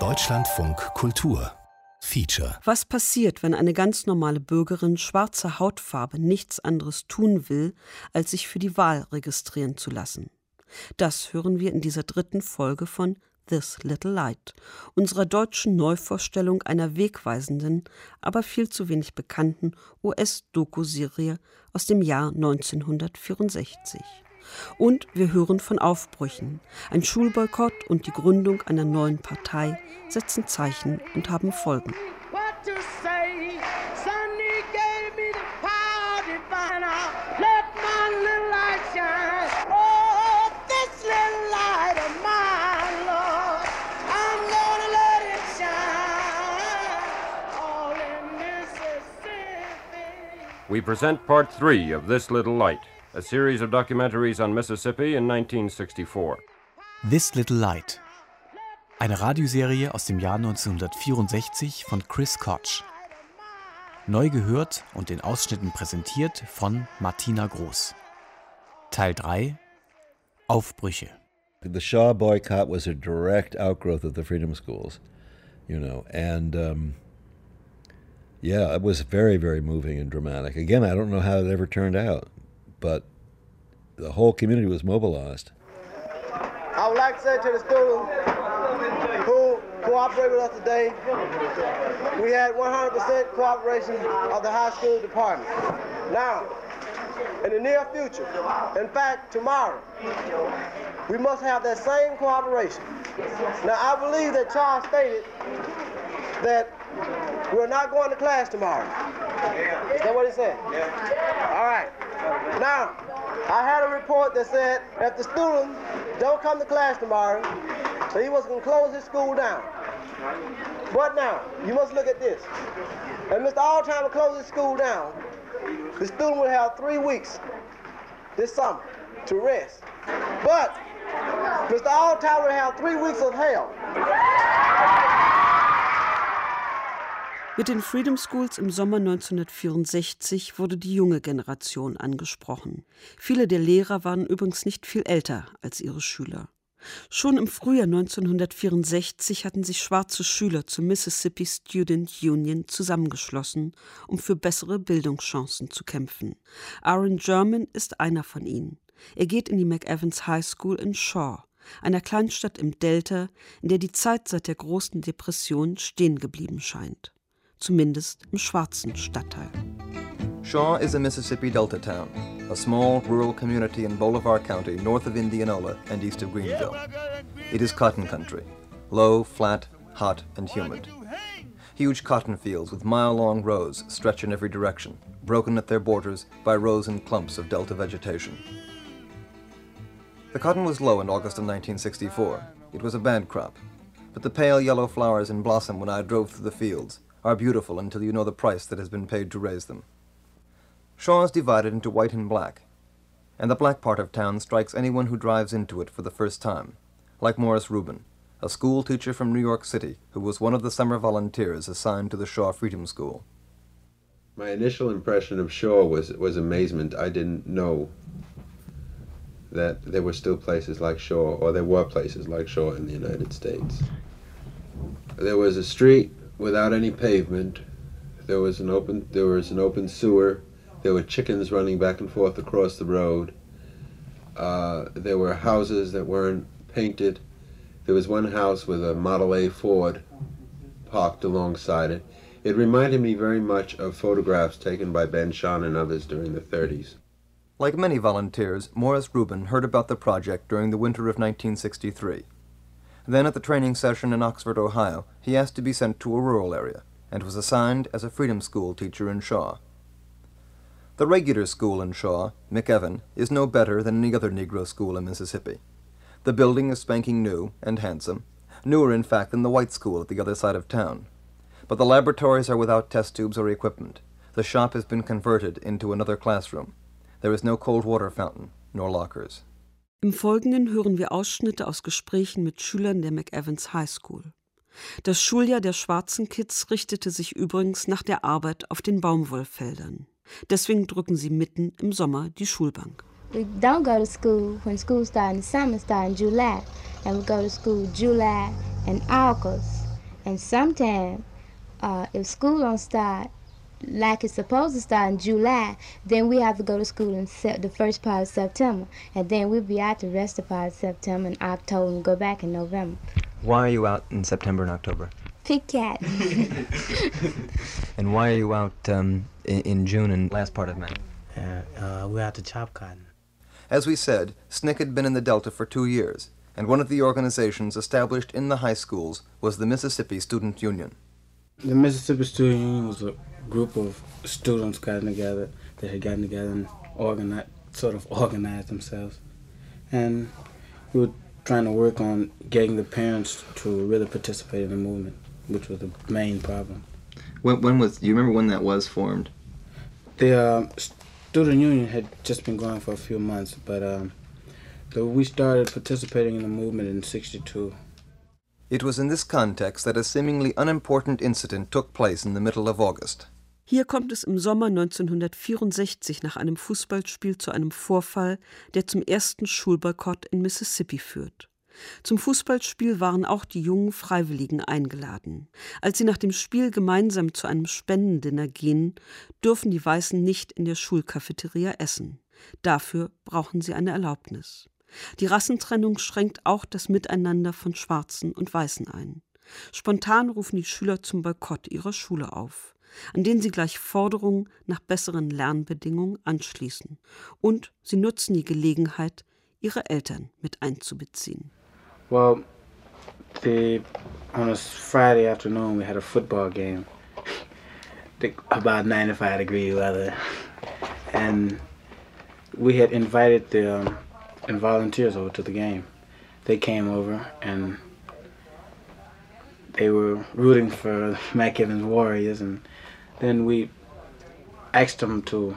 Deutschlandfunk Kultur Feature. Was passiert, wenn eine ganz normale Bürgerin schwarzer Hautfarbe nichts anderes tun will, als sich für die Wahl registrieren zu lassen? Das hören wir in dieser dritten Folge von This Little Light, unserer deutschen Neuvorstellung einer wegweisenden, aber viel zu wenig bekannten US-Doku-Serie aus dem Jahr 1964. Und wir hören von Aufbrüchen. Ein Schulboykott und die Gründung einer neuen Partei setzen Zeichen und haben Folgen. We present part three of This Little Light a series of documentaries on Mississippi in 1964. This Little Light. Eine Radioserie aus dem Jahr 1964 von Chris Koch. Neu gehört und in Ausschnitten präsentiert von Martina Groß. Teil 3 Aufbrüche. The Shaw boycott was a direct outgrowth of the freedom schools, you know, and um, yeah, it was very, very moving and dramatic. Again, I don't know how it ever turned out but the whole community was mobilized. I would like to say to the students who cooperated with us today, we had 100% cooperation of the high school department. Now, in the near future, in fact, tomorrow, we must have that same cooperation. Now, I believe that Charles stated that we're not going to class tomorrow. Is that what he said? Yeah. All right. Now, I had a report that said if the students don't come to class tomorrow, so he was going to close his school down. But now, you must look at this. If Mr. Alltimer closes his school down, the student will have three weeks this summer to rest. But Mr. Alltimer will have three weeks of hell. Mit den Freedom Schools im Sommer 1964 wurde die junge Generation angesprochen. Viele der Lehrer waren übrigens nicht viel älter als ihre Schüler. Schon im Frühjahr 1964 hatten sich schwarze Schüler zur Mississippi Student Union zusammengeschlossen, um für bessere Bildungschancen zu kämpfen. Aaron German ist einer von ihnen. Er geht in die McEvans High School in Shaw, einer Kleinstadt im Delta, in der die Zeit seit der großen Depression stehen geblieben scheint zumindest im schwarzen Stadtteil. Shaw is a Mississippi Delta town, a small rural community in Bolivar County north of Indianola and east of Greenville. It is cotton country, low, flat, hot, and humid. Huge cotton fields with mile-long rows stretch in every direction, broken at their borders by rows and clumps of delta vegetation. The cotton was low in August of 1964. It was a bad crop, but the pale yellow flowers in blossom when I drove through the fields, are beautiful until you know the price that has been paid to raise them. Shaw is divided into white and black, and the black part of town strikes anyone who drives into it for the first time, like Morris Rubin, a school teacher from New York City who was one of the summer volunteers assigned to the Shaw Freedom School. My initial impression of Shaw was, was amazement. I didn't know that there were still places like Shaw, or there were places like Shaw in the United States. There was a street without any pavement. There was an open there was an open sewer. There were chickens running back and forth across the road. Uh, there were houses that weren't painted. There was one house with a Model A Ford parked alongside it. It reminded me very much of photographs taken by Ben Shahn and others during the 30s. Like many volunteers, Morris Rubin heard about the project during the winter of 1963. Then at the training session in Oxford, Ohio, he asked to be sent to a rural area and was assigned as a freedom school teacher in Shaw. The regular school in Shaw, McEvan, is no better than any other Negro school in Mississippi. The building is spanking new and handsome, newer in fact than the white school at the other side of town. But the laboratories are without test tubes or equipment. The shop has been converted into another classroom. There is no cold water fountain, nor lockers. Im Folgenden hören wir Ausschnitte aus Gesprächen mit Schülern der McEvans High School. Das Schuljahr der schwarzen Kids richtete sich übrigens nach der Arbeit auf den Baumwollfeldern. Deswegen drücken sie mitten im Sommer die Schulbank. We don't go to school when school starts in the summer, starts in July. and we go to school July and August. And sometimes, uh, if school don't start like it's supposed to start in July, then we have to go to school in se- the first part of September, and then we'll be out the rest of part of September and October and go back in November. Why are you out in September and October? Pick cat. And why are you out um, in, in June and last part of May? uh, we have to chop cotton. As we said, SNCC had been in the Delta for two years, and one of the organizations established in the high schools was the Mississippi Student Union. The Mississippi Student Union was a group of students gotten together that had gotten together and organized, sort of organized themselves. And we were trying to work on getting the parents to really participate in the movement, which was the main problem. When, when was? Do you remember when that was formed? The uh, student union had just been going for a few months, but um, the, we started participating in the movement in '62. It was in this context that a seemingly unimportant incident took place in the middle of August. Hier kommt es im Sommer 1964 nach einem Fußballspiel zu einem Vorfall, der zum ersten Schulboykott in Mississippi führt. Zum Fußballspiel waren auch die jungen Freiwilligen eingeladen. Als sie nach dem Spiel gemeinsam zu einem Spendendinner gehen, dürfen die Weißen nicht in der Schulcafeteria essen. Dafür brauchen sie eine Erlaubnis. Die Rassentrennung schränkt auch das Miteinander von Schwarzen und Weißen ein. Spontan rufen die Schüler zum Boykott ihrer Schule auf, an den sie gleich Forderungen nach besseren Lernbedingungen anschließen. Und sie nutzen die Gelegenheit, ihre Eltern mit einzubeziehen. Well, the on a Friday afternoon we had a football game, about 95 degree weather, and we had invited the um, and volunteers over to the game. They came over and they were rooting for McEvans Warriors, and then we asked them to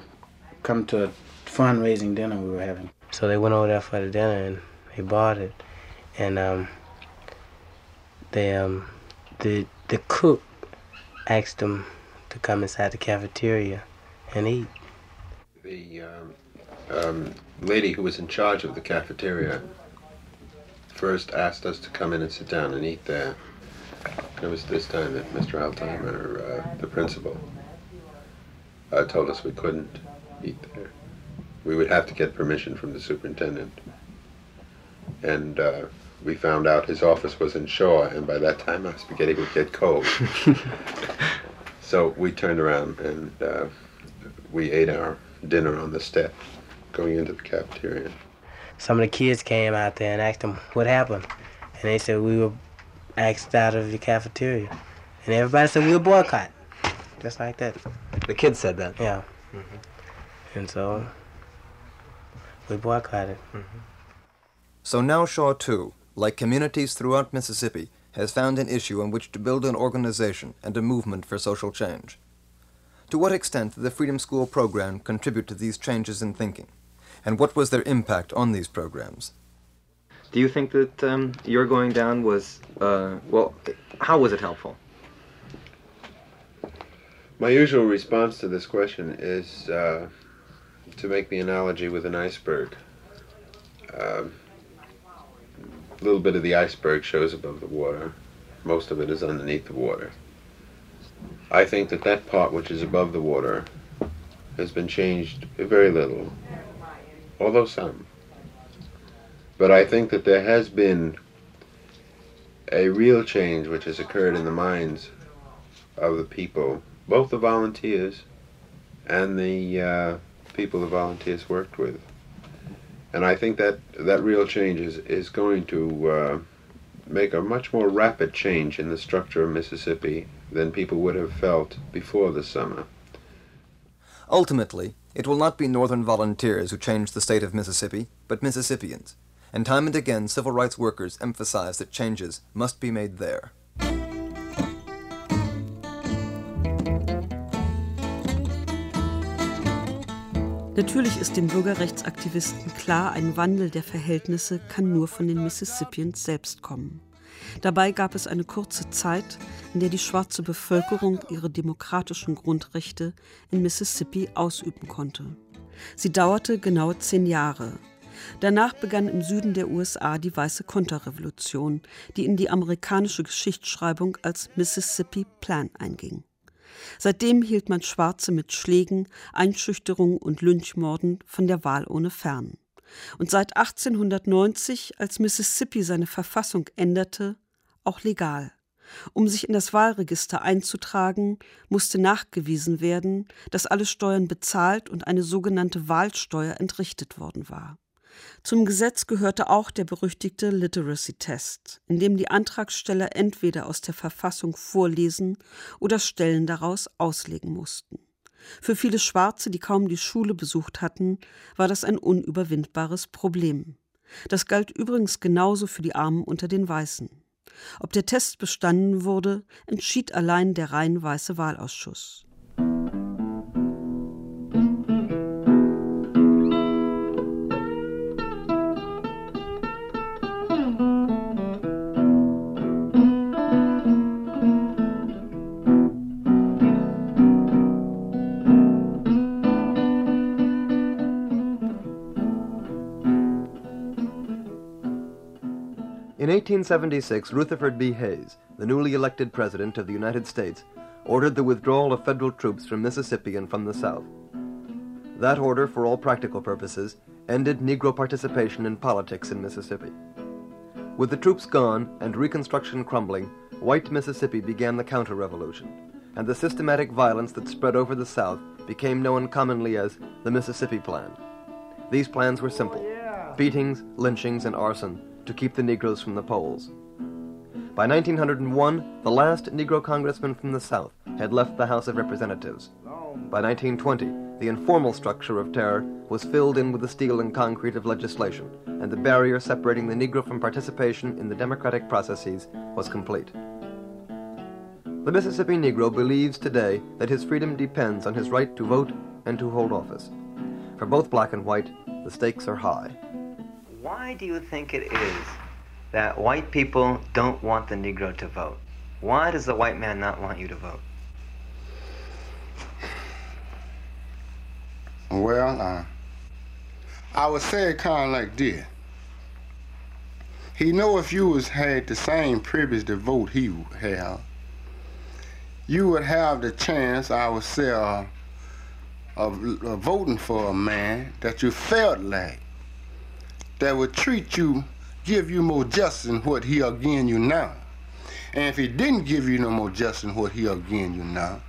come to a fundraising dinner we were having. So they went over there for the dinner and they bought it, and um, they um, the the cook asked them to come inside the cafeteria and eat. The um, um, lady who was in charge of the cafeteria first asked us to come in and sit down and eat there. It was this time that Mr. Altimer, uh, the principal, uh, told us we couldn't eat there. We would have to get permission from the superintendent. And uh, we found out his office was in Shaw, and by that time our spaghetti would get cold. so we turned around and uh, we ate our dinner on the step going into the cafeteria. Some of the kids came out there and asked them what happened, and they said we were asked out of the cafeteria, and everybody said we were boycott, just like that. The kids said that. Yeah. Mm-hmm. And so we boycotted. Mm-hmm. So now Shaw, too, like communities throughout Mississippi, has found an issue on which to build an organization and a movement for social change. To what extent did the Freedom School program contribute to these changes in thinking? And what was their impact on these programs? Do you think that um, your going down was, uh, well, how was it helpful? My usual response to this question is uh, to make the analogy with an iceberg. Um, a little bit of the iceberg shows above the water. Most of it is underneath the water. I think that that part which is above the water has been changed very little, although some. But I think that there has been a real change which has occurred in the minds of the people, both the volunteers and the uh, people the volunteers worked with. And I think that that real change is, is going to uh, make a much more rapid change in the structure of Mississippi than people would have felt before the summer. Ultimately, it will not be Northern volunteers who change the state of Mississippi, but Mississippians. And time and again, civil rights workers emphasize that changes must be made there. Natürlich ist den Bürgerrechtsaktivisten klar, ein Wandel der Verhältnisse kann nur von den Mississippians selbst kommen. Dabei gab es eine kurze Zeit, in der die schwarze Bevölkerung ihre demokratischen Grundrechte in Mississippi ausüben konnte. Sie dauerte genau zehn Jahre. Danach begann im Süden der USA die weiße Konterrevolution, die in die amerikanische Geschichtsschreibung als Mississippi Plan einging. Seitdem hielt man Schwarze mit Schlägen, Einschüchterungen und Lynchmorden von der Wahl ohne fern. Und seit 1890, als Mississippi seine Verfassung änderte, auch legal. Um sich in das Wahlregister einzutragen, musste nachgewiesen werden, dass alle Steuern bezahlt und eine sogenannte Wahlsteuer entrichtet worden war. Zum Gesetz gehörte auch der berüchtigte Literacy Test, in dem die Antragsteller entweder aus der Verfassung vorlesen oder Stellen daraus auslegen mussten. Für viele Schwarze, die kaum die Schule besucht hatten, war das ein unüberwindbares Problem. Das galt übrigens genauso für die Armen unter den Weißen. Ob der Test bestanden wurde, entschied allein der rein weiße Wahlausschuss. 1876, Rutherford B. Hayes, the newly elected President of the United States, ordered the withdrawal of federal troops from Mississippi and from the South. That order, for all practical purposes, ended Negro participation in politics in Mississippi. With the troops gone and Reconstruction crumbling, white Mississippi began the counter revolution, and the systematic violence that spread over the South became known commonly as the Mississippi Plan. These plans were simple oh, beatings, lynchings, and arson to keep the Negroes from the polls. By 1901, the last Negro congressman from the South had left the House of Representatives. By 1920, the informal structure of terror was filled in with the steel and concrete of legislation, and the barrier separating the Negro from participation in the democratic processes was complete. The Mississippi Negro believes today that his freedom depends on his right to vote and to hold office. For both black and white, the stakes are high. Why do you think it is that white people don't want the Negro to vote? Why does the white man not want you to vote? Well, uh, I would say it kind of like this. He know if you was had the same privilege to vote he have, you would have the chance, I would say, uh, of, of voting for a man that you felt like that would treat you, give you more justice than what he'll give you now. And if he didn't give you no more justice than what he'll give you now,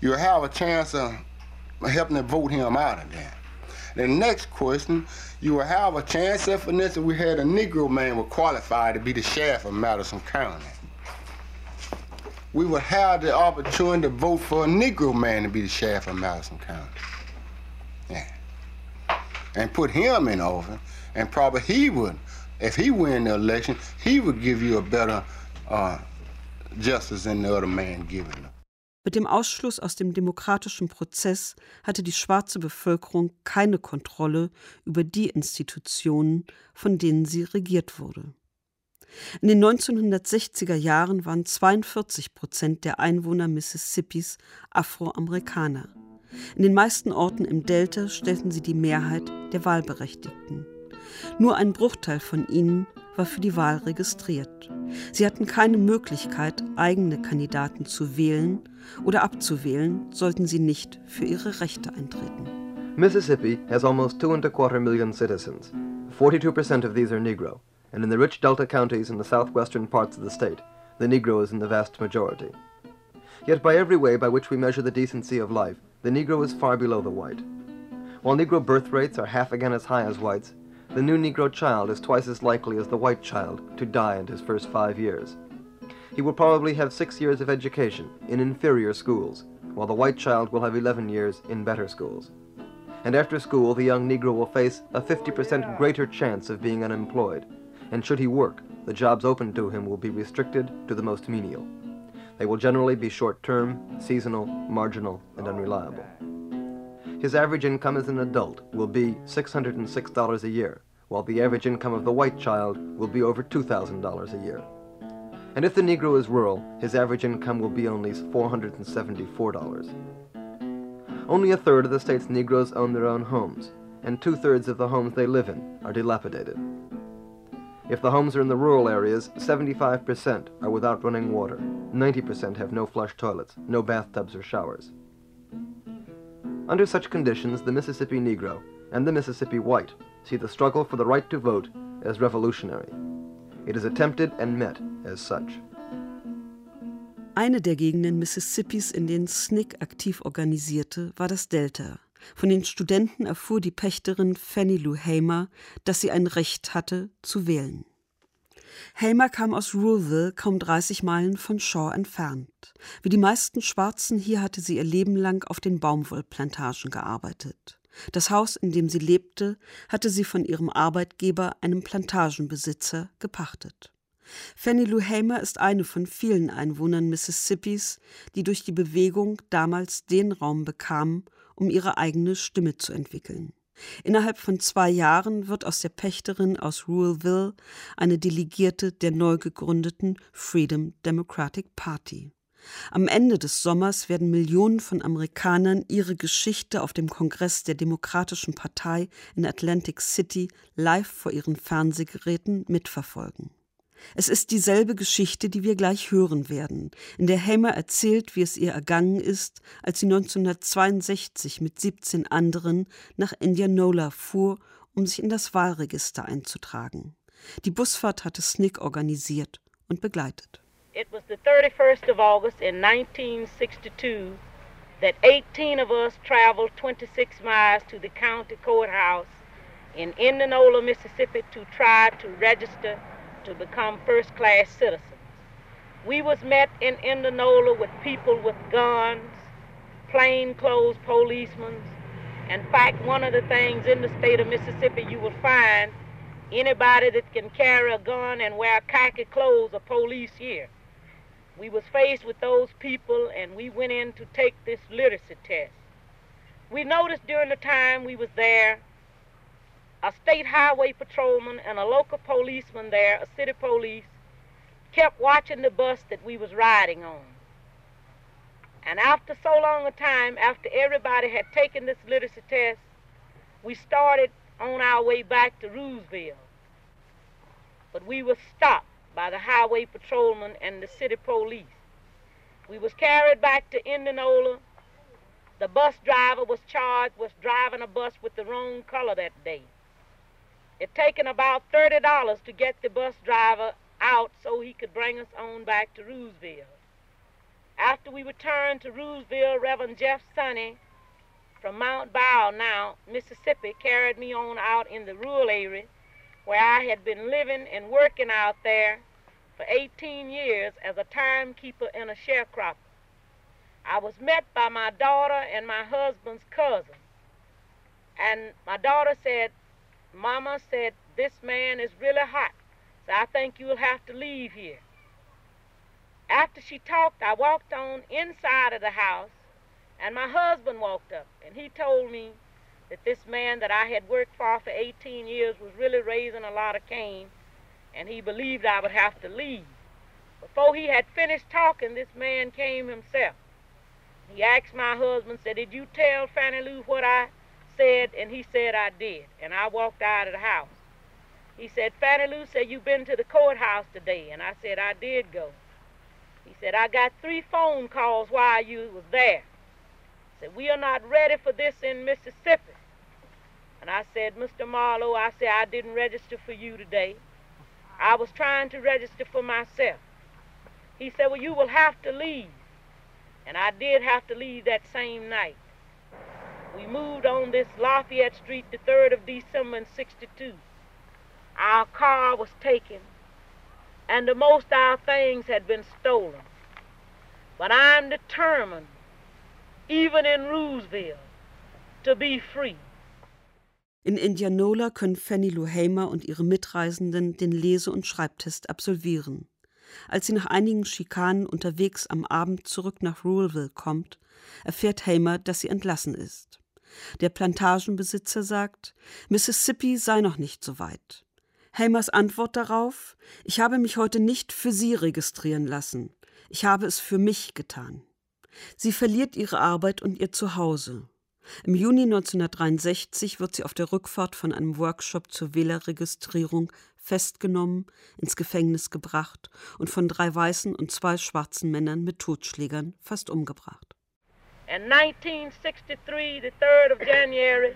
you'll have a chance of helping to vote him out of there. The next question, you will have a chance if, for instance, we had a Negro man who qualified to be the sheriff of Madison County. We would have the opportunity to vote for a Negro man to be the sheriff of Madison County. Yeah. And put him in office and probably he would, if he win the election, he would give you a better uh, justice than the other man giving them. Mit dem Ausschluss aus dem demokratischen Prozess hatte die schwarze Bevölkerung keine Kontrolle über die Institutionen, von denen sie regiert wurde. In den 1960er Jahren waren 42 Prozent der Einwohner Mississippis Afroamerikaner. In den meisten Orten im Delta stellten sie die Mehrheit der Wahlberechtigten. Nur ein Bruchteil von ihnen war für die Wahl registriert. Sie hatten keine Möglichkeit, eigene Kandidaten zu wählen oder abzuwählen, sollten sie nicht für ihre Rechte eintreten. Mississippi has almost two and a quarter million citizens. 42% of these are Negro, and in the rich Delta counties in the southwestern parts of the state, the Negro is in the vast majority. Yet by every way by which we measure the decency of life, the Negro is far below the white. While Negro birth rates are half again as high as whites, the new Negro child is twice as likely as the white child to die in his first five years. He will probably have six years of education in inferior schools, while the white child will have 11 years in better schools. And after school, the young Negro will face a 50% greater chance of being unemployed, and should he work, the jobs open to him will be restricted to the most menial. They will generally be short-term, seasonal, marginal, and unreliable. His average income as an adult will be $606 a year, while the average income of the white child will be over $2,000 a year. And if the Negro is rural, his average income will be only $474. Only a third of the state's Negroes own their own homes, and two thirds of the homes they live in are dilapidated. If the homes are in the rural areas, 75% are without running water. 90% have no flush toilets, no bathtubs or showers. Under such conditions, the Mississippi Negro and the Mississippi White see the struggle for the right to vote as revolutionary. It is attempted and met as such. Eine der Gegenden Mississippis, in denen SNCC aktiv organisierte, war das Delta. Von den Studenten erfuhr die Pächterin Fanny Lou Hamer, dass sie ein Recht hatte, zu wählen. Hamer kam aus Ruleville, kaum 30 Meilen von Shaw entfernt. Wie die meisten Schwarzen hier hatte sie ihr Leben lang auf den Baumwollplantagen gearbeitet. Das Haus, in dem sie lebte, hatte sie von ihrem Arbeitgeber, einem Plantagenbesitzer, gepachtet. Fanny Lou Hamer ist eine von vielen Einwohnern Mississippis, die durch die Bewegung damals den Raum bekamen, um ihre eigene Stimme zu entwickeln. Innerhalb von zwei Jahren wird aus der Pächterin aus Ruralville eine Delegierte der neu gegründeten Freedom Democratic Party. Am Ende des Sommers werden Millionen von Amerikanern ihre Geschichte auf dem Kongress der Demokratischen Partei in Atlantic City live vor ihren Fernsehgeräten mitverfolgen. Es ist dieselbe Geschichte, die wir gleich hören werden, in der Hamer erzählt, wie es ihr ergangen ist, als sie 1962 mit 17 anderen nach Indianola fuhr, um sich in das Wahlregister einzutragen. Die Busfahrt hatte Snick organisiert und begleitet. It was the 31st of August in 1962 that 18 of us traveled 26 miles to the county courthouse in Indianola, Mississippi to try to register to become first class citizens. We was met in Indianola with people with guns, plainclothes policemen. In fact, one of the things in the state of Mississippi you will find anybody that can carry a gun and wear khaki clothes are police here. We was faced with those people and we went in to take this literacy test. We noticed during the time we was there a state highway patrolman and a local policeman there, a city police, kept watching the bus that we was riding on. And after so long a time, after everybody had taken this literacy test, we started on our way back to Roosevelt. But we were stopped by the highway patrolman and the city police. We was carried back to Indianola. The bus driver was charged with driving a bus with the wrong color that day. It taken about thirty dollars to get the bus driver out so he could bring us on back to Roosevelt. After we returned to Roosevelt, Reverend Jeff Sonny from Mound Bayou, Mississippi, carried me on out in the rural area where I had been living and working out there for 18 years as a timekeeper and a sharecropper. I was met by my daughter and my husband's cousin. And my daughter said, Mama said, This man is really hot, so I think you'll have to leave here. After she talked, I walked on inside of the house, and my husband walked up, and he told me that this man that I had worked for for 18 years was really raising a lot of Cain, and he believed I would have to leave. Before he had finished talking, this man came himself. He asked my husband, said, Did you tell Fannie Lou what I said, and he said I did. And I walked out of the house. He said, Fannie Lou said, you been to the courthouse today. And I said, I did go. He said, I got three phone calls while you was there. He said, we are not ready for this in Mississippi. And I said, Mr. Marlowe, I said, I didn't register for you today. I was trying to register for myself. He said, well, you will have to leave. And I did have to leave that same night. We moved on this Lafayette Street the 3rd of December in 62. Our car was taken, and the most our things had been stolen. But I'm determined, even in Roosevelt, to be free. In Indianola können Fanny Lou Hamer und ihre Mitreisenden den Lese- und Schreibtest absolvieren. Als sie nach einigen Schikanen unterwegs am Abend zurück nach Ruralville kommt, erfährt Hamer, dass sie entlassen ist. Der Plantagenbesitzer sagt, Mississippi sei noch nicht so weit. Hamers Antwort darauf, ich habe mich heute nicht für Sie registrieren lassen, ich habe es für mich getan. Sie verliert ihre Arbeit und ihr Zuhause. Im Juni 1963 wird sie auf der Rückfahrt von einem Workshop zur Wählerregistrierung festgenommen, ins Gefängnis gebracht und von drei weißen und zwei schwarzen Männern mit Totschlägern fast umgebracht. In 1963, the 3rd of January,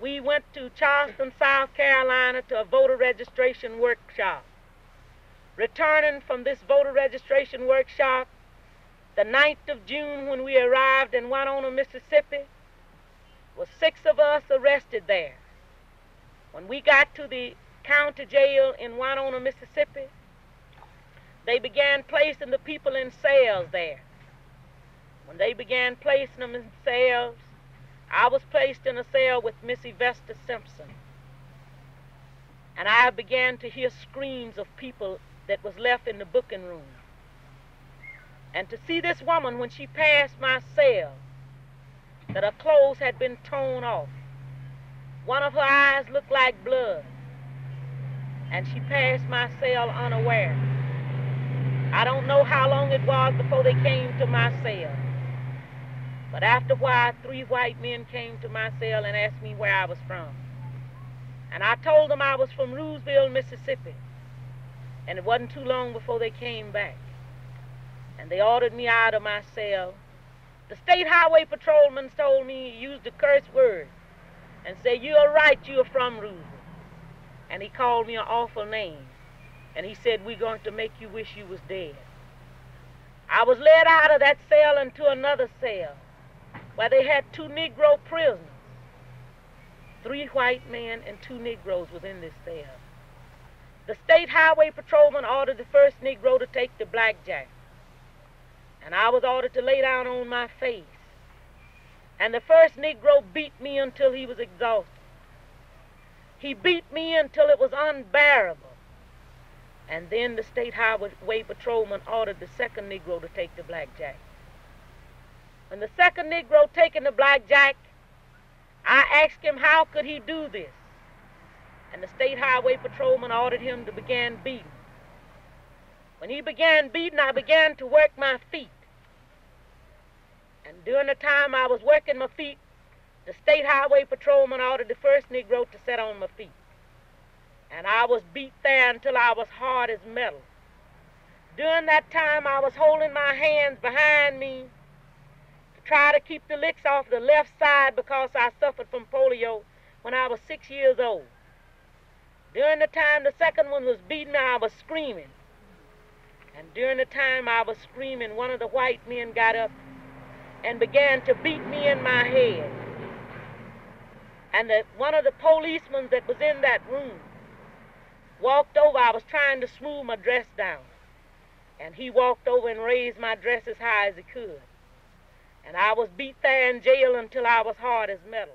we went to Charleston, South Carolina to a voter registration workshop. Returning from this voter registration workshop, the 9th of June when we arrived in Winona, Mississippi, was six of us arrested there. When we got to the county jail in Winona, Mississippi, they began placing the people in cells there. When they began placing them in cells, I was placed in a cell with Miss Euvester Simpson. And I began to hear screams of people that was left in the booking room. And to see this woman when she passed my cell, that her clothes had been torn off. One of her eyes looked like blood. And she passed my cell unaware. I don't know how long it was before they came to my cell. But after a while, three white men came to my cell and asked me where I was from. And I told them I was from Ruleville, Mississippi. And it wasn't too long before they came back and they ordered me out of my cell. The state highway patrolman told me he used a curse word and said, You're right, you're from Roosevelt. And he called me an awful name. And he said, We're going to make you wish you was dead. I was led out of that cell into another cell where they had two Negro prisoners. Three white men and two Negroes within this cell. The state highway patrolman ordered the first Negro to take the blackjack and I was ordered to lay down on my face. And the first Negro beat me until he was exhausted. He beat me until it was unbearable. And then the state highway patrolman ordered the second Negro to take the blackjack. When the second Negro taking the blackjack, I asked him how could he do this. And the state highway patrolman ordered him to begin beating. When he began beating, I began to work my feet. And during the time I was working my feet, the state highway patrolman ordered the first Negro to set on my feet. And I was beat there until I was hard as metal. During that time, I was holding my hands behind me try to keep the licks off the left side because I suffered from polio when I was six years old. During the time the second one was beating I was screaming. And during the time I was screaming, one of the white men got up and began to beat me in my head. And the, one of the policemen that was in that room walked over. I was trying to smooth my dress down. And he walked over and raised my dress as high as he could. And I was beat there in jail until I was hard as metal.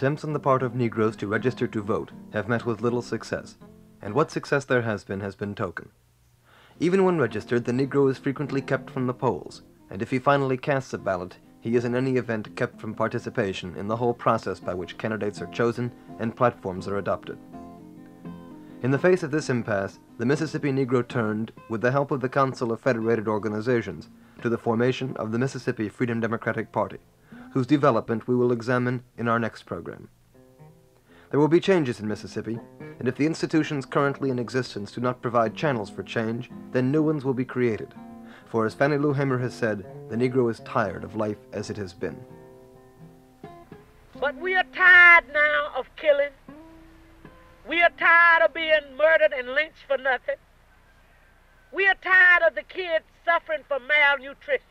Attempts on the part of Negroes to register to vote have met with little success, and what success there has been has been token. Even when registered, the Negro is frequently kept from the polls, and if he finally casts a ballot, he is in any event kept from participation in the whole process by which candidates are chosen and platforms are adopted. In the face of this impasse, the Mississippi Negro turned, with the help of the Council of Federated Organizations, to the formation of the Mississippi Freedom Democratic Party whose development we will examine in our next program. There will be changes in Mississippi, and if the institutions currently in existence do not provide channels for change, then new ones will be created. For as Fannie Lou Hamer has said, the Negro is tired of life as it has been. But we are tired now of killing. We are tired of being murdered and lynched for nothing. We are tired of the kids suffering from malnutrition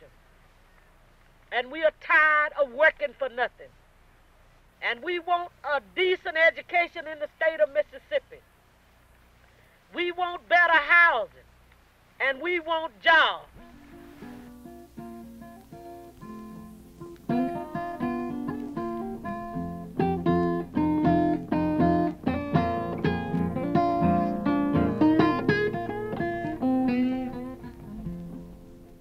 and we are tired of working for nothing. And we want a decent education in the state of Mississippi. We want better housing, and we want jobs.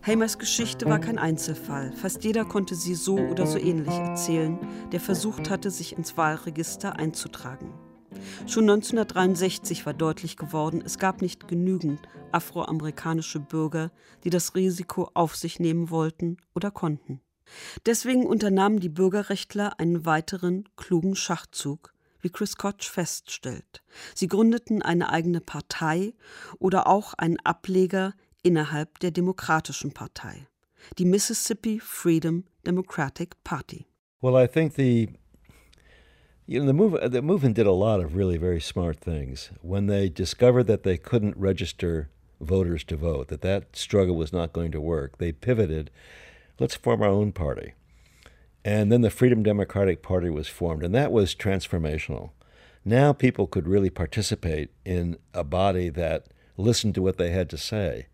Hamers Geschichte war kein Einzelfall. Fast jeder konnte sie so oder so ähnlich erzählen, der versucht hatte, sich ins Wahlregister einzutragen. Schon 1963 war deutlich geworden, es gab nicht genügend afroamerikanische Bürger, die das Risiko auf sich nehmen wollten oder konnten. Deswegen unternahmen die Bürgerrechtler einen weiteren klugen Schachzug, wie Chris Koch feststellt. Sie gründeten eine eigene Partei oder auch einen Ableger innerhalb der Demokratischen Partei, die Mississippi Freedom Democratic Party. Well, I think the you know the move the movement did a lot of really very smart things when they discovered that they couldn't register voters to vote, that that struggle was not going to work. They pivoted, let's form our own party. And then the Freedom Democratic Party was formed, and that was transformational. Now people could really participate in a body that listened to what they had to say,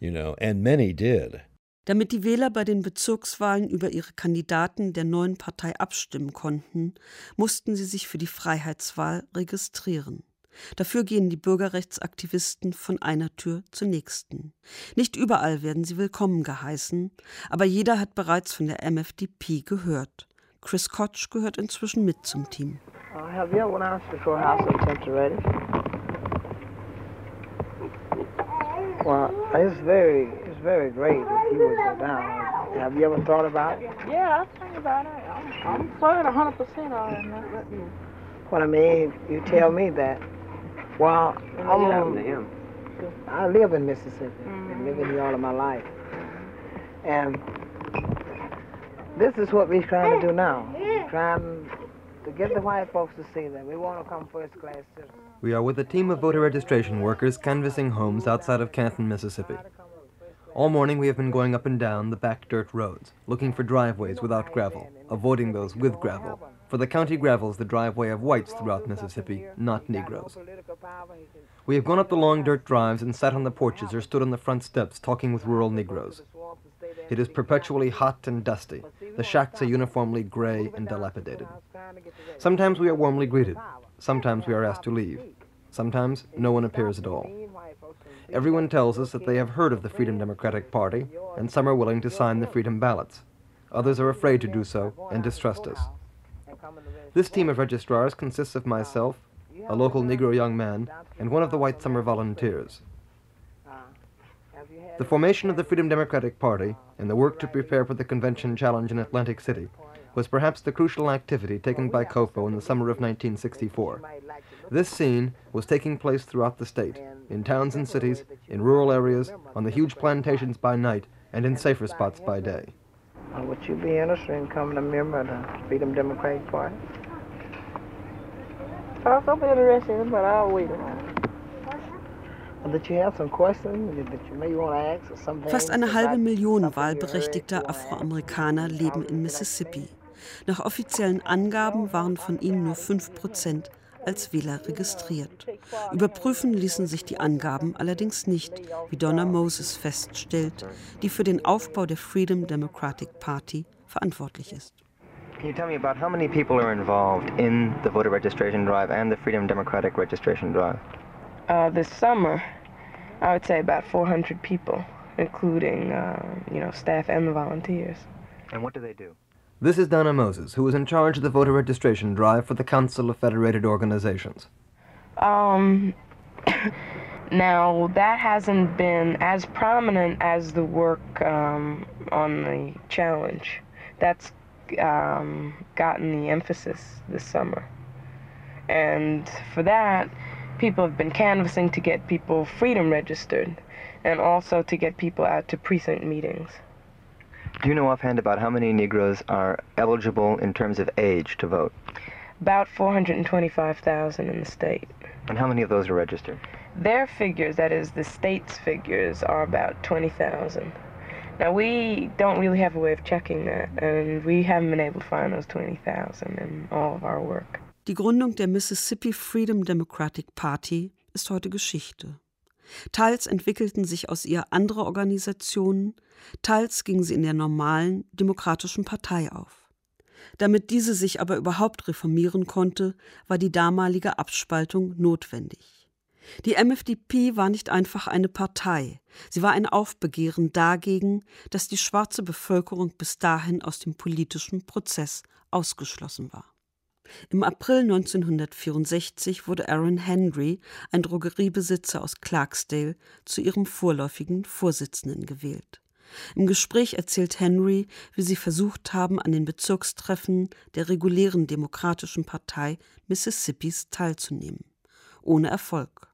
you know, and many did. Damit die Wähler bei den Bezirkswahlen über ihre Kandidaten der neuen Partei abstimmen konnten, mussten sie sich für die Freiheitswahl registrieren. Dafür gehen die Bürgerrechtsaktivisten von einer Tür zur nächsten. Nicht überall werden sie willkommen geheißen, aber jeder hat bereits von der MFDP gehört. Chris Koch gehört inzwischen mit zum Team. Uh, have you ever announced before House of Well, it's very, it's very great if you would go down. Have you ever thought about it? Yeah, I think about it. I'm, I'm for it 100% on it. Well, I mean, you tell me that. Well, I'm, um, I live in Mississippi. Mm-hmm. Been living here all of my life. And this is what we're trying to do now. We're trying to get the white folks to see that we want to come first class citizens. We are with a team of voter registration workers canvassing homes outside of Canton, Mississippi. All morning we have been going up and down the back dirt roads, looking for driveways without gravel, avoiding those with gravel. For the county gravel is the driveway of whites throughout Mississippi, not Negroes. We have gone up the long dirt drives and sat on the porches or stood on the front steps talking with rural Negroes. It is perpetually hot and dusty. The shacks are uniformly gray and dilapidated. Sometimes we are warmly greeted. Sometimes we are asked to leave. Sometimes no one appears at all. Everyone tells us that they have heard of the Freedom Democratic Party, and some are willing to sign the freedom ballots. Others are afraid to do so and distrust us. This team of registrars consists of myself, a local Negro young man, and one of the White Summer Volunteers. The formation of the Freedom Democratic Party and the work to prepare for the convention challenge in Atlantic City was perhaps the crucial activity taken by COFO in the summer of 1964. This scene was taking place throughout the state, in towns and cities, in rural areas, on the huge plantations by night, and in safer spots by day. Would you be interested in coming a member of the Freedom Democratic Party? I'll be interested, but I'll wait you have some questions that you may want to ask or. Fast eine halbe Million wahlberechtigter Afroamerikaner leben in Mississippi. Nach offiziellen Angaben waren von ihnen nur 5 Prozent als Wähler registriert. Überprüfen ließen sich die Angaben allerdings nicht, wie Donna Moses feststellt, die für den Aufbau der Freedom Democratic Party verantwortlich ist. Can you tell me about how many people are involved in the voter registration drive and the Freedom Democratic registration drive? Uh, this summer, I would say about 400 people, including, uh, you know, staff and the volunteers. And what do they do? This is Dona Moses, who is in charge of the voter registration drive for the Council of Federated Organizations. Um, now, that hasn't been as prominent as the work um, on the challenge. That's um, gotten the emphasis this summer. And for that, people have been canvassing to get people freedom registered and also to get people out to precinct meetings. Do you know offhand about how many Negroes are eligible in terms of age to vote? About 425,000 in the state. And how many of those are registered? Their figures, that is the state's figures, are about 20,000. Now, we don't really have a way of checking that, and we haven't been able to find those 20,000 in all of our work. Die Gründung der Mississippi Freedom Democratic Party ist heute Geschichte. Teils entwickelten sich aus ihr andere Organisationen, teils ging sie in der normalen Demokratischen Partei auf. Damit diese sich aber überhaupt reformieren konnte, war die damalige Abspaltung notwendig. Die MFDP war nicht einfach eine Partei, sie war ein Aufbegehren dagegen, dass die schwarze Bevölkerung bis dahin aus dem politischen Prozess ausgeschlossen war. Im April 1964 wurde Aaron Henry, ein Drogeriebesitzer aus Clarksdale, zu ihrem vorläufigen Vorsitzenden gewählt. Im Gespräch erzählt Henry, wie sie versucht haben, an den Bezirkstreffen der regulären Demokratischen Partei Mississippis teilzunehmen. Ohne Erfolg.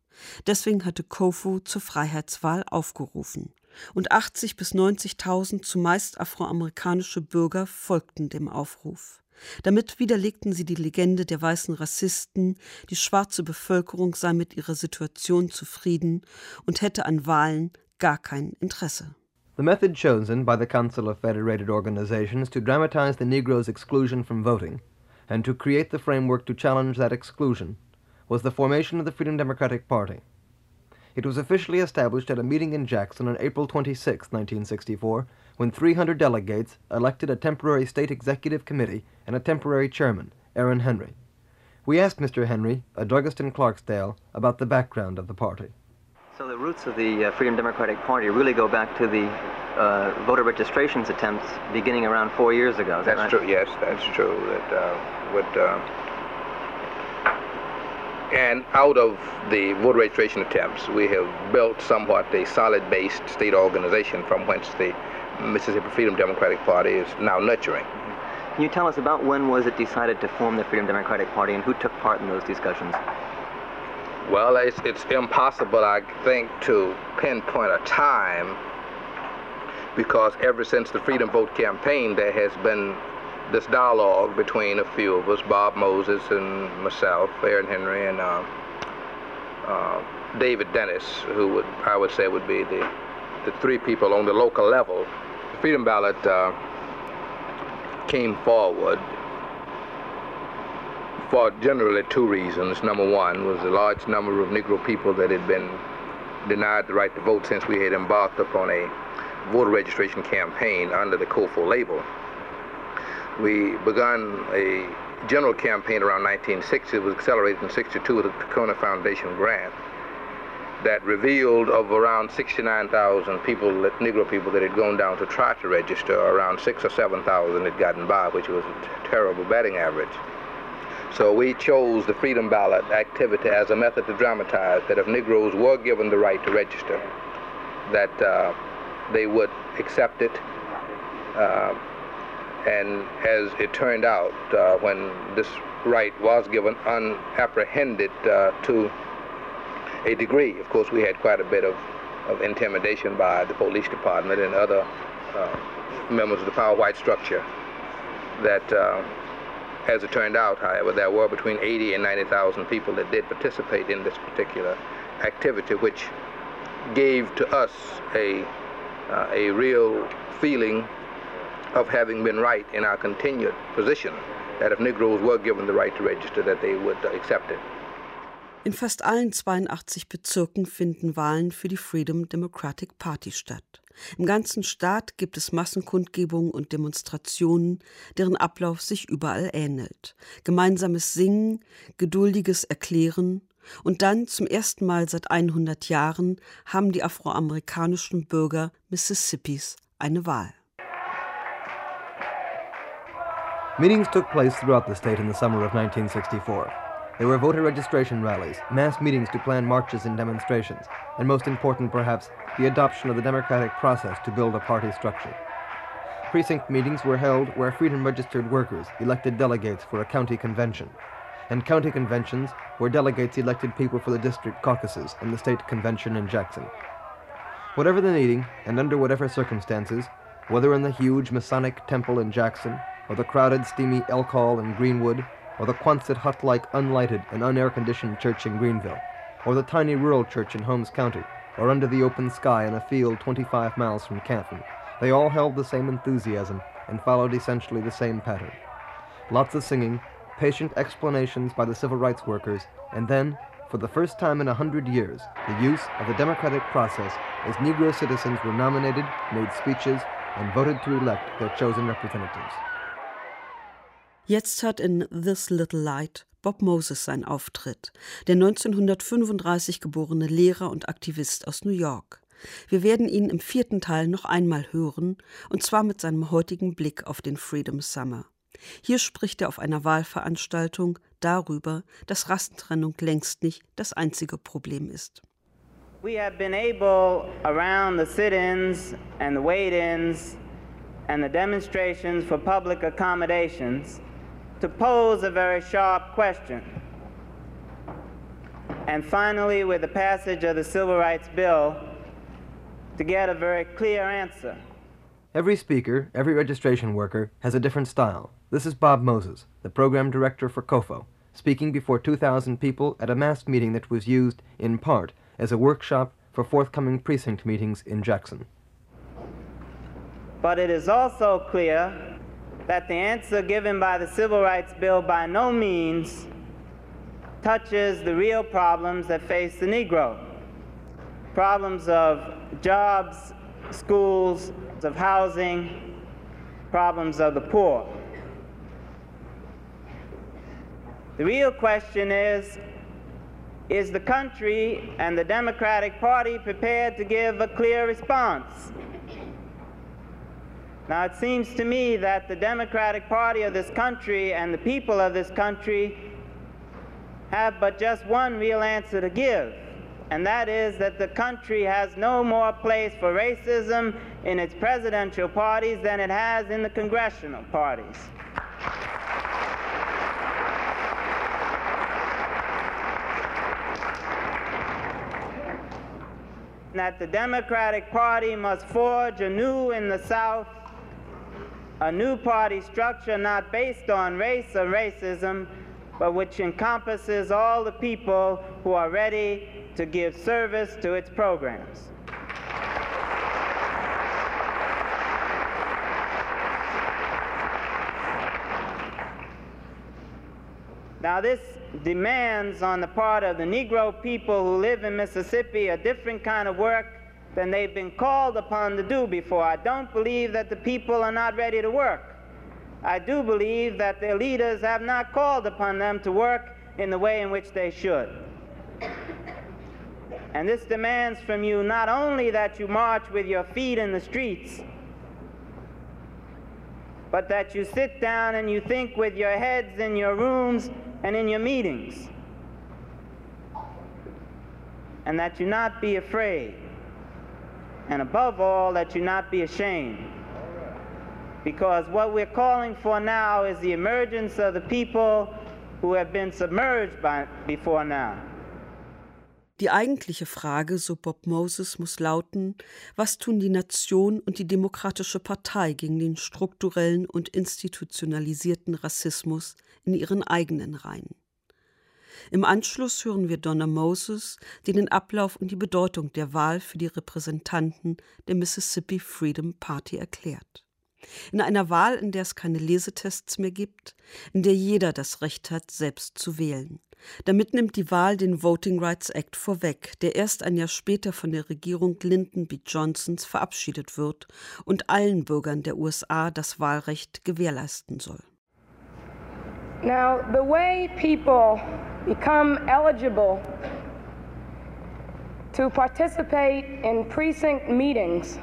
Deswegen hatte Kofu zur Freiheitswahl aufgerufen. Und 80 bis 90.000 zumeist afroamerikanische Bürger folgten dem Aufruf. Damit widerlegten sie die Legende der weißen Rassisten, die schwarze Bevölkerung sei mit ihrer Situation zufrieden und hätte an Wahlen gar kein Interesse. The method chosen by the Council of Federated Organizations to dramatize the Negro's exclusion from voting and to create the framework to challenge that exclusion was the formation of the Freedom Democratic Party. It was officially established at a meeting in Jackson on April 26, 1964, when 300 delegates elected a temporary state executive committee and a temporary chairman, Aaron Henry. We asked Mr. Henry, a druggist in Clarksdale, about the background of the party. So the roots of the uh, Freedom Democratic Party really go back to the uh, voter registrations attempts beginning around four years ago. that's that right? true. Yes, that's true. That uh, would. Uh, and out of the voter registration attempts, we have built somewhat a solid-based state organization from whence the Mississippi Freedom Democratic Party is now nurturing. Can you tell us about when was it decided to form the Freedom Democratic Party and who took part in those discussions? Well, it's, it's impossible, I think, to pinpoint a time because ever since the Freedom Vote campaign, there has been this dialogue between a few of us, Bob Moses and myself, Aaron Henry, and uh, uh, David Dennis, who would I would say would be the the three people on the local level. The Freedom Ballot uh, came forward for generally two reasons. Number one was the large number of Negro people that had been denied the right to vote since we had embarked upon a voter registration campaign under the COFO label. We begun a general campaign around 1960. It was accelerated in 62 with the Taconic Foundation grant that revealed of around 69,000 people, Negro people, that had gone down to try to register, around six or 7,000 had gotten by, which was a terrible batting average. So we chose the freedom ballot activity as a method to dramatize that if Negroes were given the right to register, that uh, they would accept it. Uh, and as it turned out, uh, when this right was given unapprehended uh, to a degree, of course, we had quite a bit of, of intimidation by the police department and other uh, members of the power white structure that uh, as it turned out, however, there were between 80 and 90,000 people that did participate in this particular activity, which gave to us a, uh, a real feeling of having been right in our continued position that if Negroes were given the right to register, that they would accept it. In fast allen 82 Bezirken finden Wahlen für die Freedom Democratic Party statt. Im ganzen Staat gibt es Massenkundgebungen und Demonstrationen, deren Ablauf sich überall ähnelt. Gemeinsames Singen, geduldiges Erklären und dann zum ersten Mal seit 100 Jahren haben die afroamerikanischen Bürger Mississippis eine Wahl. Meetings took place throughout the state in the summer of 1964. There were voter registration rallies, mass meetings to plan marches and demonstrations, and most important perhaps, the adoption of the democratic process to build a party structure. Precinct meetings were held where freedom registered workers elected delegates for a county convention, and county conventions where delegates elected people for the district caucuses and the state convention in Jackson. Whatever the meeting, and under whatever circumstances, whether in the huge Masonic temple in Jackson, or the crowded, steamy Elk Hall in Greenwood, or the Quonset hut-like unlighted and unair-conditioned church in Greenville, or the tiny rural church in Holmes County, or under the open sky in a field 25 miles from Canton, they all held the same enthusiasm and followed essentially the same pattern. Lots of singing, patient explanations by the civil rights workers, and then, for the first time in a hundred years, the use of the democratic process as Negro citizens were nominated, made speeches, and voted to elect their chosen representatives. Jetzt hat in This Little Light Bob Moses sein Auftritt, der 1935 geborene Lehrer und Aktivist aus New York. Wir werden ihn im vierten Teil noch einmal hören, und zwar mit seinem heutigen Blick auf den Freedom Summer. Hier spricht er auf einer Wahlveranstaltung darüber, dass Rassentrennung längst nicht das einzige Problem ist. We have been able around the sit-ins and the wait-ins and the demonstrations for public accommodations to pose a very sharp question. And finally, with the passage of the Civil Rights Bill, to get a very clear answer. Every speaker, every registration worker has a different style. This is Bob Moses, the program director for COFO, speaking before 2,000 people at a mass meeting that was used, in part, as a workshop for forthcoming precinct meetings in Jackson. But it is also clear that the answer given by the Civil Rights Bill by no means touches the real problems that face the Negro problems of jobs, schools, of housing, problems of the poor. The real question is is the country and the Democratic Party prepared to give a clear response? Now, it seems to me that the Democratic Party of this country and the people of this country have but just one real answer to give, and that is that the country has no more place for racism in its presidential parties than it has in the congressional parties. that the Democratic Party must forge anew in the South a new party structure not based on race or racism, but which encompasses all the people who are ready to give service to its programs. Now, this demands on the part of the Negro people who live in Mississippi a different kind of work than they've been called upon to do before. I don't believe that the people are not ready to work. I do believe that their leaders have not called upon them to work in the way in which they should. And this demands from you not only that you march with your feet in the streets, but that you sit down and you think with your heads in your rooms and in your meetings. And that you not be afraid. And above all, that you not be ashamed. Because what we're calling for now is the emergence of the people who have been submerged by, before now. Die eigentliche Frage, so Bob Moses, muss lauten, was tun die Nation und die Demokratische Partei gegen den strukturellen und institutionalisierten Rassismus in ihren eigenen Reihen? Im Anschluss hören wir Donna Moses, die den Ablauf und die Bedeutung der Wahl für die Repräsentanten der Mississippi Freedom Party erklärt. In einer Wahl, in der es keine Lesetests mehr gibt, in der jeder das Recht hat, selbst zu wählen. Damit nimmt die Wahl den Voting Rights Act vorweg, der erst ein Jahr später von der Regierung Lyndon B. Johnsons verabschiedet wird und allen Bürgern der USA das Wahlrecht gewährleisten soll. Now, the way people become eligible to participate in precinct meetings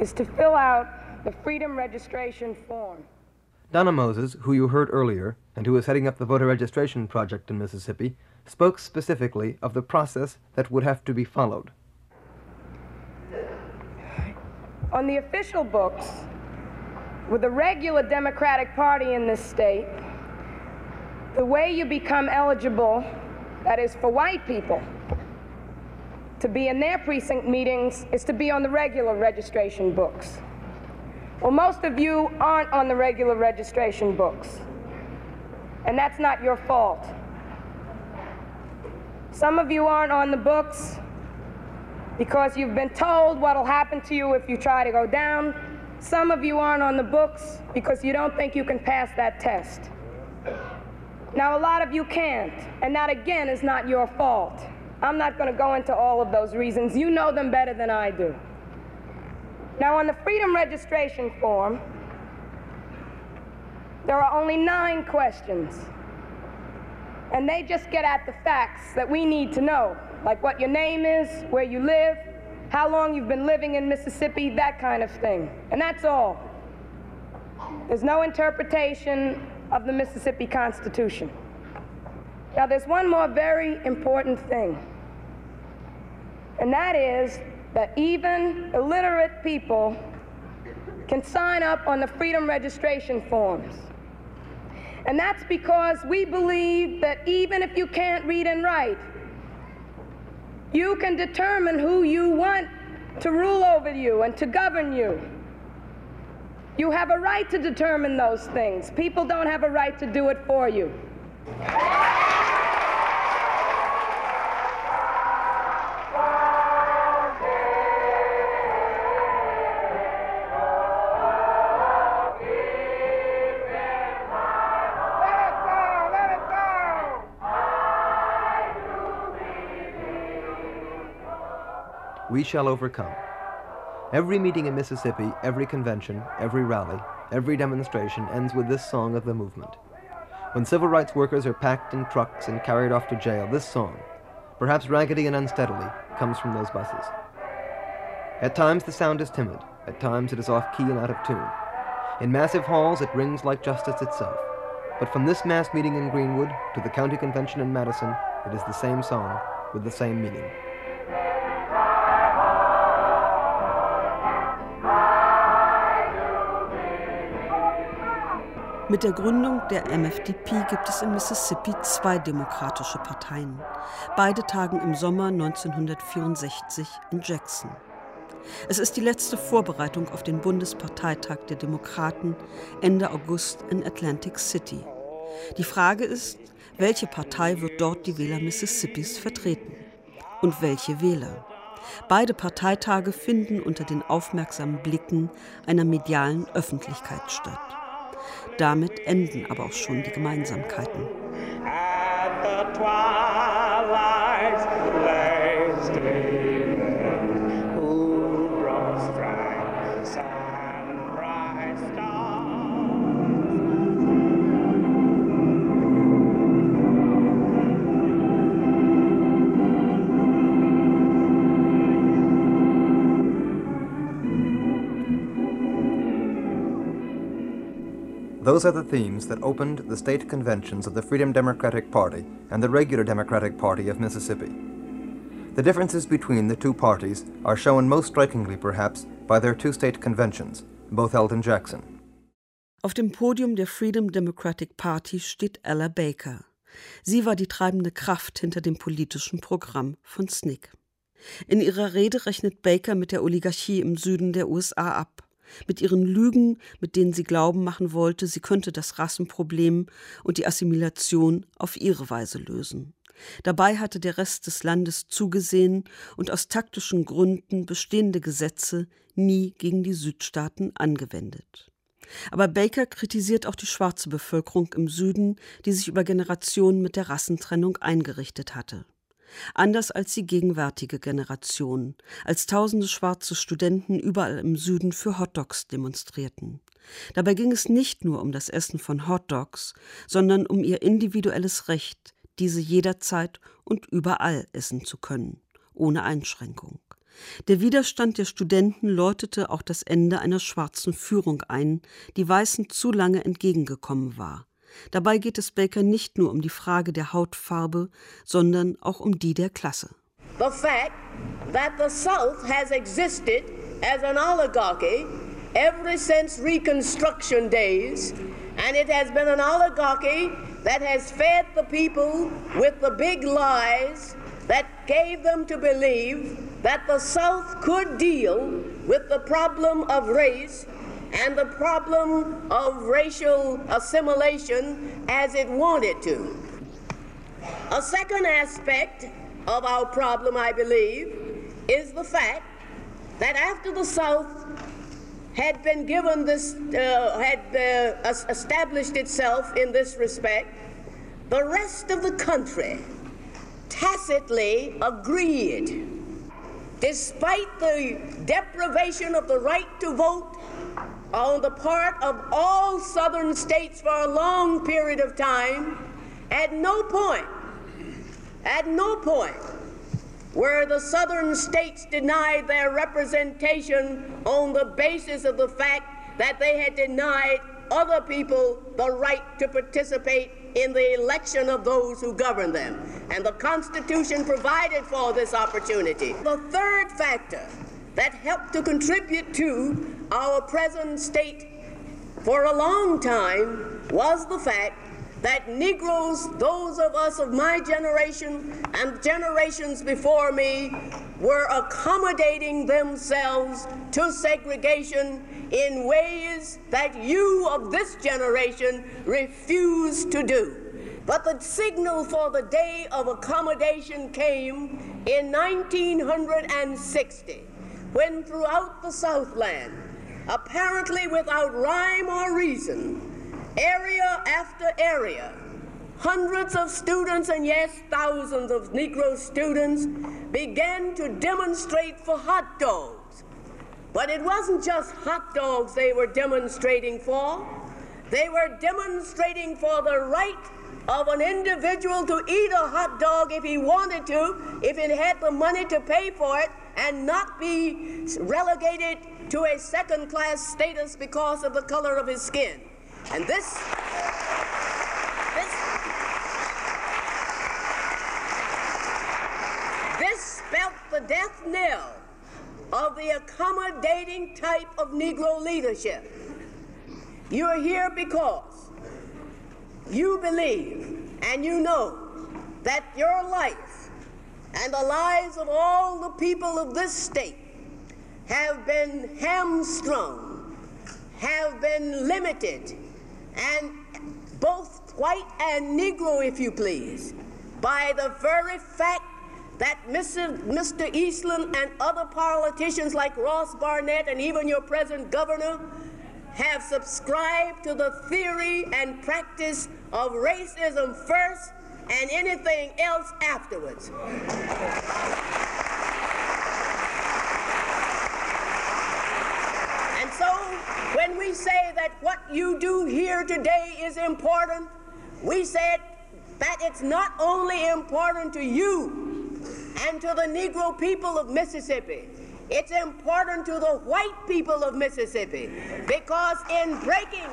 is to fill out the Freedom Registration Form. Dona Moses, who you heard earlier, and who is heading up the voter registration project in Mississippi, spoke specifically of the process that would have to be followed. On the official books, with the regular Democratic Party in this state, the way you become eligible, that is for white people, to be in their precinct meetings is to be on the regular registration books. Well, most of you aren't on the regular registration books, and that's not your fault. Some of you aren't on the books because you've been told what'll happen to you if you try to go down. Some of you aren't on the books because you don't think you can pass that test. Now, a lot of you can't, and that again is not your fault. I'm not going to go into all of those reasons. You know them better than I do. Now, on the freedom registration form, there are only nine questions. and they just get at the facts that we need to know, like what your name is, where you live, how long you've been living in Mississippi, that kind of thing. And that's all. There's no interpretation of the Mississippi Constitution. Now, there's one more very important thing, and that is that even illiterate people can sign up on the freedom registration forms. And that's because we believe that even if you can't read and write, you can determine who you want to rule over you and to govern you. You have a right to determine those things. People don't have a right to do it for you. We shall overcome. Every meeting in Mississippi, every convention, every rally, every demonstration ends with this song of the movement. When civil rights workers are packed in trucks and carried off to jail, this song, perhaps raggedy and unsteadily, comes from those buses. At times the sound is timid, at times it is off key and out of tune. In massive halls it rings like justice itself. But from this mass meeting in Greenwood to the county convention in Madison, it is the same song with the same meaning. Mit der Gründung der MFDP gibt es in Mississippi zwei demokratische Parteien. Beide tagen im Sommer 1964 in Jackson. Es ist die letzte Vorbereitung auf den Bundesparteitag der Demokraten Ende August in Atlantic City. Die Frage ist, welche Partei wird dort die Wähler Mississippis vertreten? Und welche Wähler? Beide Parteitage finden unter den aufmerksamen Blicken einer medialen Öffentlichkeit statt. Damit enden aber auch schon die Gemeinsamkeiten. Those are the themes that opened the state conventions of the Freedom Democratic Party and the regular Democratic Party of Mississippi. The differences between the two parties are shown most strikingly, perhaps, by their two state conventions, both held in Jackson. Auf dem Podium der Freedom Democratic Party steht Ella Baker. Sie war die treibende Kraft hinter dem politischen Programm von SNCC. In ihrer Rede rechnet Baker mit der Oligarchie im Süden der USA ab mit ihren Lügen, mit denen sie glauben machen wollte, sie könnte das Rassenproblem und die Assimilation auf ihre Weise lösen. Dabei hatte der Rest des Landes zugesehen und aus taktischen Gründen bestehende Gesetze nie gegen die Südstaaten angewendet. Aber Baker kritisiert auch die schwarze Bevölkerung im Süden, die sich über Generationen mit der Rassentrennung eingerichtet hatte. Anders als die gegenwärtige Generation, als tausende schwarze Studenten überall im Süden für Hotdogs demonstrierten. Dabei ging es nicht nur um das Essen von Hotdogs, sondern um ihr individuelles Recht, diese jederzeit und überall essen zu können, ohne Einschränkung. Der Widerstand der Studenten läutete auch das Ende einer schwarzen Führung ein, die Weißen zu lange entgegengekommen war. Dabei geht es Baker nicht nur um die Frage der Hautfarbe, sondern auch um die der Klasse. The fact that the South has existed as an oligarchy ever since Reconstruction days, and it has been an oligarchy that has fed the people with the big lies that gave them to believe that the South could deal with the problem of race and the problem of racial assimilation as it wanted to. A second aspect of our problem, I believe, is the fact that after the South had been given this, uh, had uh, established itself in this respect, the rest of the country tacitly agreed, despite the deprivation of the right to vote on the part of all southern states for a long period of time At no point, at no point were the southern states denied their representation on the basis of the fact that they had denied other people the right to participate in the election of those who govern them. And the Constitution provided for this opportunity. The third factor that helped to contribute to our present state for a long time was the fact that Negroes, those of us of my generation and generations before me, were accommodating themselves to segregation in ways that you of this generation refuse to do. But the signal for the day of accommodation came in 1960 when throughout the Southland, apparently without rhyme or reason, area after area, hundreds of students and yes, thousands of Negro students began to demonstrate for hot dogs. But it wasn't just hot dogs they were demonstrating for. They were demonstrating for the right of an individual to eat a hot dog if he wanted to, if he had the money to pay for it, and not be relegated to a second class status because of the color of his skin. And this, this, this spelt the death knell of the accommodating type of Negro leadership. You are here because you believe and you know that your life and the lives of all the people of this state have been hamstrung, have been limited, and both white and Negro, if you please, by the very fact that Mr. Eastland and other politicians like Ross Barnett and even your present governor have subscribed to the theory and practice of racism first and anything else afterwards. And so, when we say that what you do here today is important, we said that it's not only important to you and to the Negro people of Mississippi, it's important to the white people of Mississippi because in breaking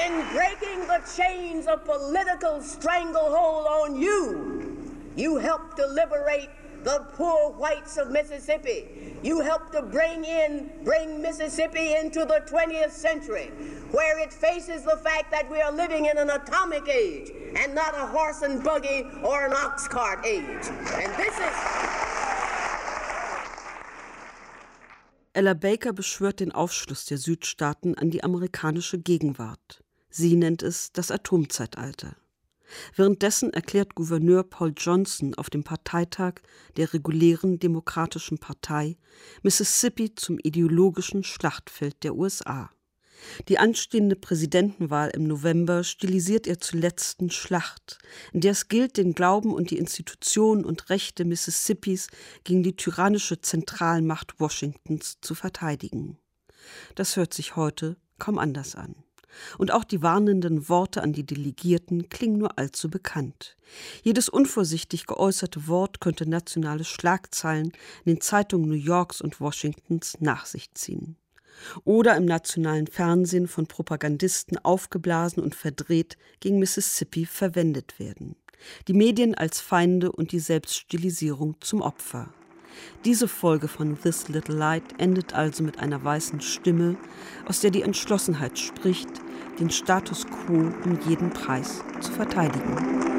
in breaking the chains of political stranglehold on you, you helped to liberate the poor whites of Mississippi. You helped to bring in, bring Mississippi into the 20th century, where it faces the fact that we are living in an atomic age and not a horse and buggy or an ox cart age. And this is. Ella Baker beschwört den Aufschluss der Südstaaten an die amerikanische Gegenwart. Sie nennt es das Atomzeitalter. Währenddessen erklärt Gouverneur Paul Johnson auf dem Parteitag der regulären Demokratischen Partei Mississippi zum ideologischen Schlachtfeld der USA. Die anstehende Präsidentenwahl im November stilisiert er zur letzten Schlacht, in der es gilt, den Glauben und die Institutionen und Rechte Mississippis gegen die tyrannische Zentralmacht Washingtons zu verteidigen. Das hört sich heute kaum anders an. Und auch die warnenden Worte an die Delegierten klingen nur allzu bekannt. Jedes unvorsichtig geäußerte Wort könnte nationale Schlagzeilen in den Zeitungen New Yorks und Washingtons nach sich ziehen. Oder im nationalen Fernsehen von Propagandisten aufgeblasen und verdreht gegen Mississippi verwendet werden. Die Medien als Feinde und die Selbststilisierung zum Opfer. Diese Folge von This Little Light endet also mit einer weißen Stimme, aus der die Entschlossenheit spricht, den Status quo um jeden Preis zu verteidigen.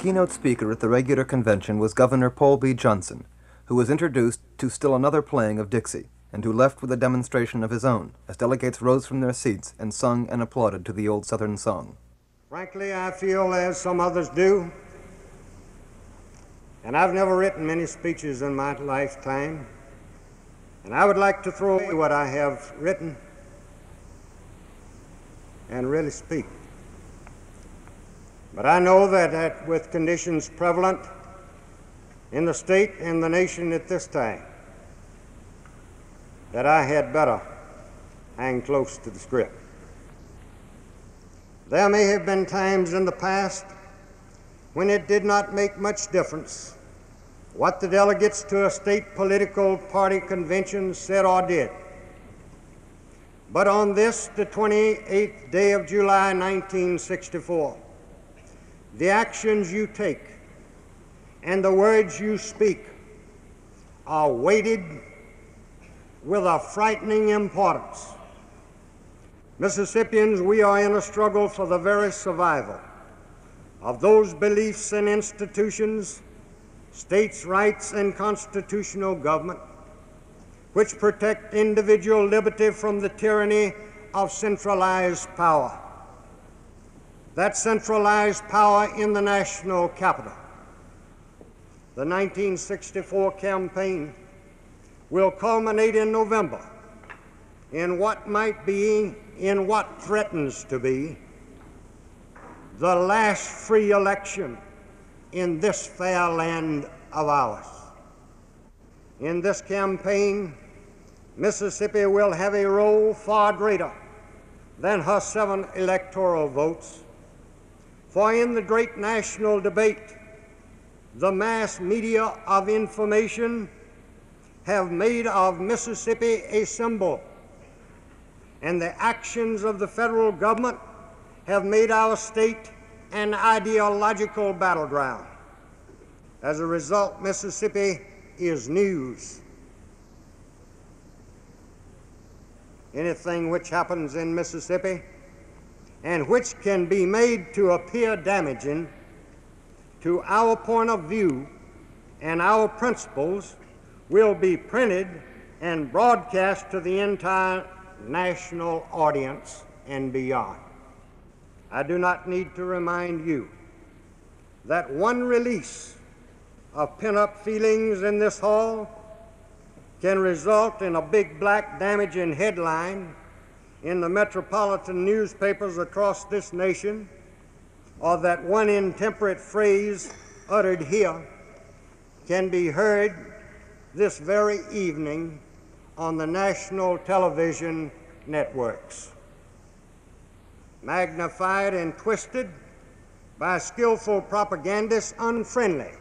Keynote speaker at the regular convention was Governor Paul B. Johnson, who was introduced to still another playing of Dixie and who left with a demonstration of his own, as delegates rose from their seats and sung and applauded to the old Southern song. Frankly, I feel as some others do, and I've never written many speeches in my lifetime, and I would like to throw away what I have written and really speak. But I know that, with conditions prevalent in the state and the nation at this time that I had better hang close to the script. There may have been times in the past when it did not make much difference what the delegates to a state political party convention said or did. But on this, the 28th day of July 1964, the actions you take and the words you speak are weighted with a frightening importance. Mississippians, we are in a struggle for the very survival of those beliefs and institutions, states' rights, and constitutional government which protect individual liberty from the tyranny of centralized power. That centralized power in the national capital. The 1964 campaign will culminate in November in what might be, in what threatens to be, the last free election in this fair land of ours. In this campaign, Mississippi will have a role far greater than her seven electoral votes. For in the great national debate, the mass media of information have made of Mississippi a symbol, and the actions of the federal government have made our state an ideological battleground. As a result, Mississippi is news. Anything which happens in Mississippi and which can be made to appear damaging to our point of view and our principles will be printed and broadcast to the entire national audience and beyond. I do not need to remind you that one release of pent up feelings in this hall can result in a big black damaging headline in the metropolitan newspapers across this nation, or that one intemperate phrase uttered here can be heard this very evening on the national television networks. Magnified and twisted by skillful propagandists unfriendly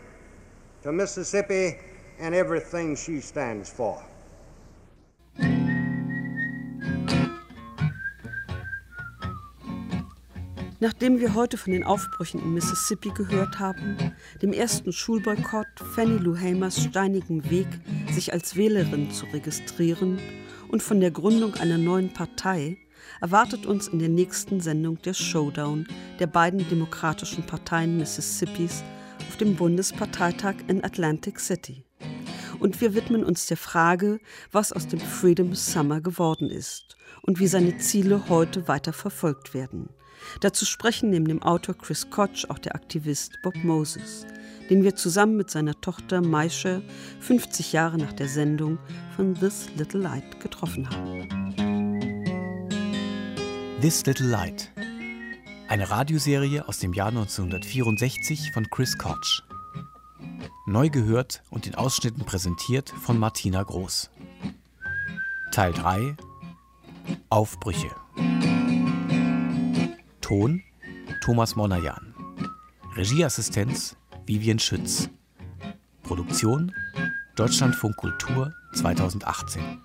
to Mississippi and everything she stands for. Nachdem wir heute von den Aufbrüchen in Mississippi gehört haben, dem ersten Schulboykott, Fannie Lou Hamers steinigem Weg, sich als Wählerin zu registrieren und von der Gründung einer neuen Partei, erwartet uns in der nächsten Sendung der Showdown der beiden demokratischen Parteien Mississippis auf dem Bundesparteitag in Atlantic City. Und wir widmen uns der Frage, was aus dem Freedom Summer geworden ist und wie seine Ziele heute weiter verfolgt werden. Dazu sprechen neben dem Autor Chris Koch auch der Aktivist Bob Moses, den wir zusammen mit seiner Tochter Maisha 50 Jahre nach der Sendung von This Little Light getroffen haben. This Little Light. Eine Radioserie aus dem Jahr 1964 von Chris Koch. Neu gehört und in Ausschnitten präsentiert von Martina Groß. Teil 3 Aufbrüche. Ton Thomas Monajan. Regieassistenz Vivian Schütz. Produktion Deutschlandfunk Kultur 2018.